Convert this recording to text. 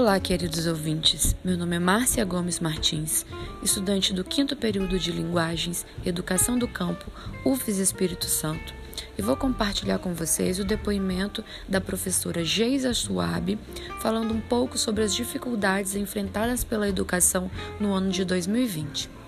Olá, queridos ouvintes. Meu nome é Márcia Gomes Martins, estudante do quinto período de Linguagens Educação do Campo, UFES Espírito Santo, e vou compartilhar com vocês o depoimento da professora Geisa Suabe, falando um pouco sobre as dificuldades enfrentadas pela educação no ano de 2020.